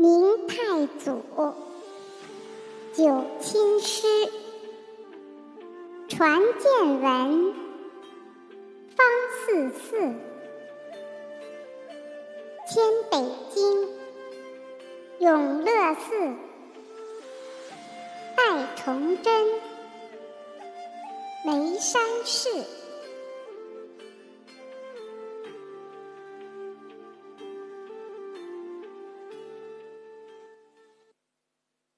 明太祖，九卿师，传见闻，方四寺，迁北京，永乐寺，拜崇祯，眉山市。